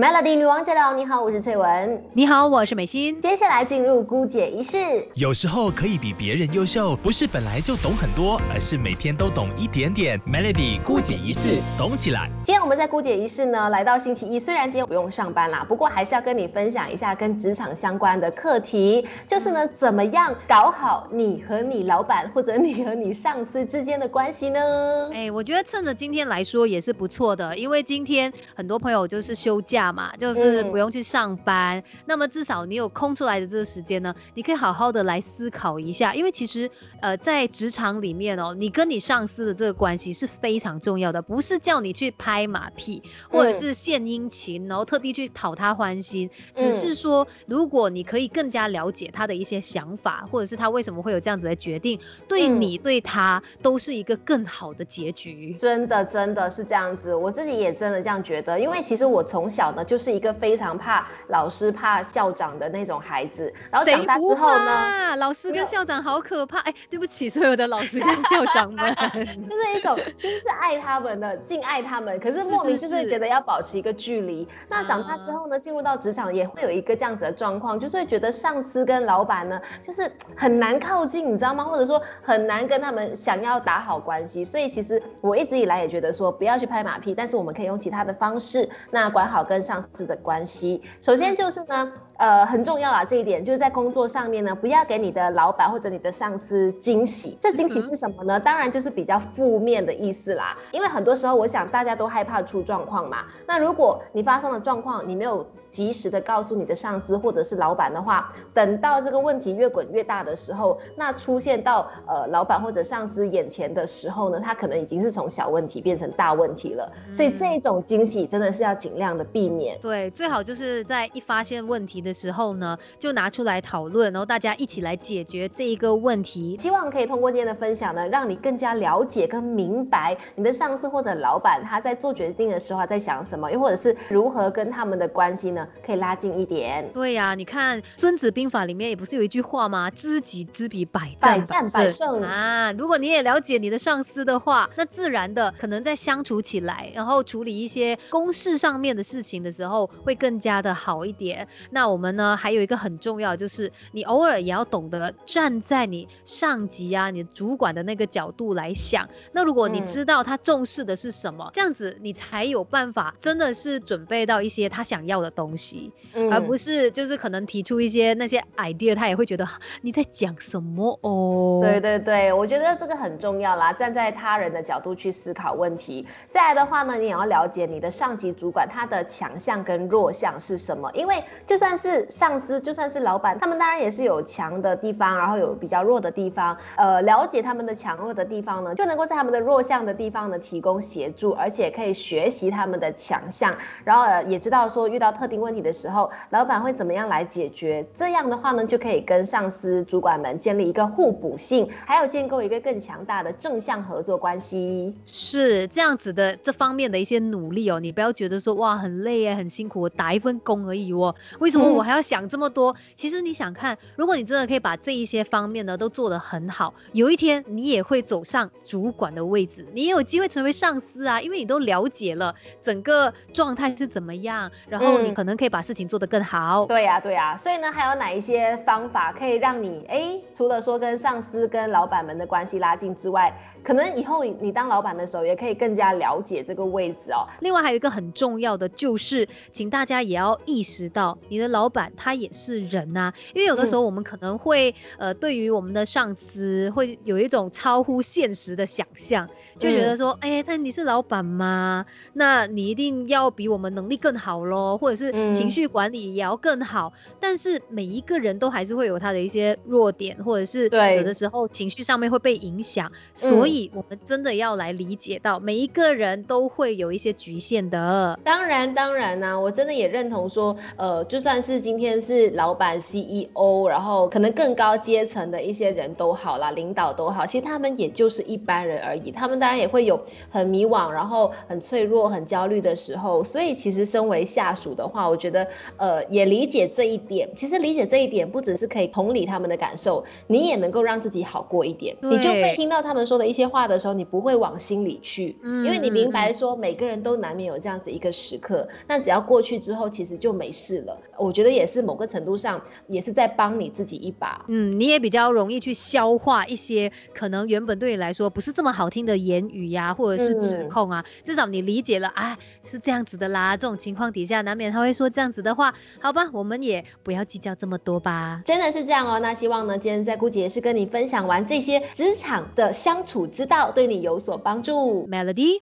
Melody 女王驾到！你好，我是翠文。你好，我是美心。接下来进入姑姐仪式。有时候可以比别人优秀，不是本来就懂很多，而是每天都懂一点点。Melody 姑姐仪式，懂起来。今天我们在姑姐仪式呢，来到星期一，虽然今天不用上班啦，不过还是要跟你分享一下跟职场相关的课题，就是呢，怎么样搞好你和你老板或者你和你上司之间的关系呢？哎，我觉得趁着今天来说也是不错的，因为今天很多朋友就是休假嘛，就是不用去上班，那么至少你有空出来的这个时间呢，你可以好好的来思考一下，因为其实呃在职场里面哦，你跟你上司的这个关系是非常重要的，不是叫你去拍马屁或者是献殷勤，然后特地去讨他欢心，只是说如果你可以更加了解他的一些想法，或者是他为什么会有这样子的决定，对你对他都是一个更好的结局。真的真的是这样子，我自己也真的这样觉得，因为其实我从小呢就是一个非常怕老师、怕校长的那种孩子，然后长大之后呢，老师跟校长好可怕。哎，对不起，所有的老师跟校长们，就是一种就是爱他们的敬爱他们，可是莫名就是觉得要保持一个距离。那长大之后呢，进入到职场也会有一个这样子的状况，就是会觉得上司跟老板呢，就是很难靠近，你知道吗？或者说很难跟他们想要打好关系。所以其实我一直以来也觉得说，不要去拍马屁，但是我们可以用其他的方式，那管好跟上司的关系。首先就是呢，呃，很重要啊，这一点就是在工作上面呢，不要给你的老板或者你的上司惊喜。这惊喜是什么呢？当然就是比较负面的意思啦。因为很多时候，我想大家都害怕出状况嘛。那如果你发生了状况，你没有。及时的告诉你的上司或者是老板的话，等到这个问题越滚越大的时候，那出现到呃老板或者上司眼前的时候呢，他可能已经是从小问题变成大问题了。所以这种惊喜真的是要尽量的避免。对，最好就是在一发现问题的时候呢，就拿出来讨论，然后大家一起来解决这一个问题。希望可以通过今天的分享呢，让你更加了解跟明白你的上司或者老板他在做决定的时候在想什么，又或者是如何跟他们的关系呢？可以拉近一点。对呀，你看《孙子兵法》里面也不是有一句话吗？知己知彼，百战百胜啊！如果你也了解你的上司的话，那自然的可能在相处起来，然后处理一些公事上面的事情的时候，会更加的好一点。那我们呢，还有一个很重要，就是你偶尔也要懂得站在你上级啊、你主管的那个角度来想。那如果你知道他重视的是什么，这样子你才有办法，真的是准备到一些他想要的东。东西，而不是就是可能提出一些那些 idea，他也会觉得你在讲什么哦。对对对，我觉得这个很重要啦，站在他人的角度去思考问题。再来的话呢，你也要了解你的上级主管他的强强项跟弱项是什么，因为就算是上司，就算是老板，他们当然也是有强的地方，然后有比较弱的地方。呃，了解他们的强弱的地方呢，就能够在他们的弱项的地方呢提供协助，而且可以学习他们的强项，然后也知道说遇到特定。问题的时候，老板会怎么样来解决？这样的话呢，就可以跟上司、主管们建立一个互补性，还有建构一个更强大的正向合作关系。是这样子的，这方面的一些努力哦，你不要觉得说哇很累啊，很辛苦，我打一份工而已哦，为什么我还要想这么多？其实你想看，如果你真的可以把这一些方面呢都做得很好，有一天你也会走上主管的位置，你也有机会成为上司啊，因为你都了解了整个状态是怎么样，然后你可能。可以把事情做得更好。对呀，对呀。所以呢，还有哪一些方法可以让你哎，除了说跟上司、跟老板们的关系拉近之外，可能以后你当老板的时候，也可以更加了解这个位置哦。另外还有一个很重要的就是，请大家也要意识到，你的老板他也是人呐。因为有的时候我们可能会呃，对于我们的上司会有一种超乎现实的想象，就觉得说，哎，但你是老板吗？那你一定要比我们能力更好喽，或者是。情绪管理也要更好，但是每一个人都还是会有他的一些弱点，或者是有的时候情绪上面会被影响，所以我们真的要来理解到每一个人都会有一些局限的。当然，当然呢，我真的也认同说，呃，就算是今天是老板、CEO，然后可能更高阶层的一些人都好啦，领导都好，其实他们也就是一般人而已，他们当然也会有很迷惘，然后很脆弱、很焦虑的时候，所以其实身为下属的话，我觉得，呃，也理解这一点。其实理解这一点，不只是可以同理他们的感受，你也能够让自己好过一点。你就会听到他们说的一些话的时候，你不会往心里去，因为你明白说每个人都难免有这样子一个时刻。那只要过去之后，其实就没事了。我觉得也是某个程度上，也是在帮你自己一把。嗯，你也比较容易去消化一些可能原本对你来说不是这么好听的言语呀，或者是指控啊。至少你理解了，啊，是这样子的啦。这种情况底下，难免他会说这样子的话。好吧，我们也不要计较这么多吧。真的是这样哦。那希望呢，今天在姑姐也是跟你分享完这些职场的相处之道，对你有所帮助。Melody。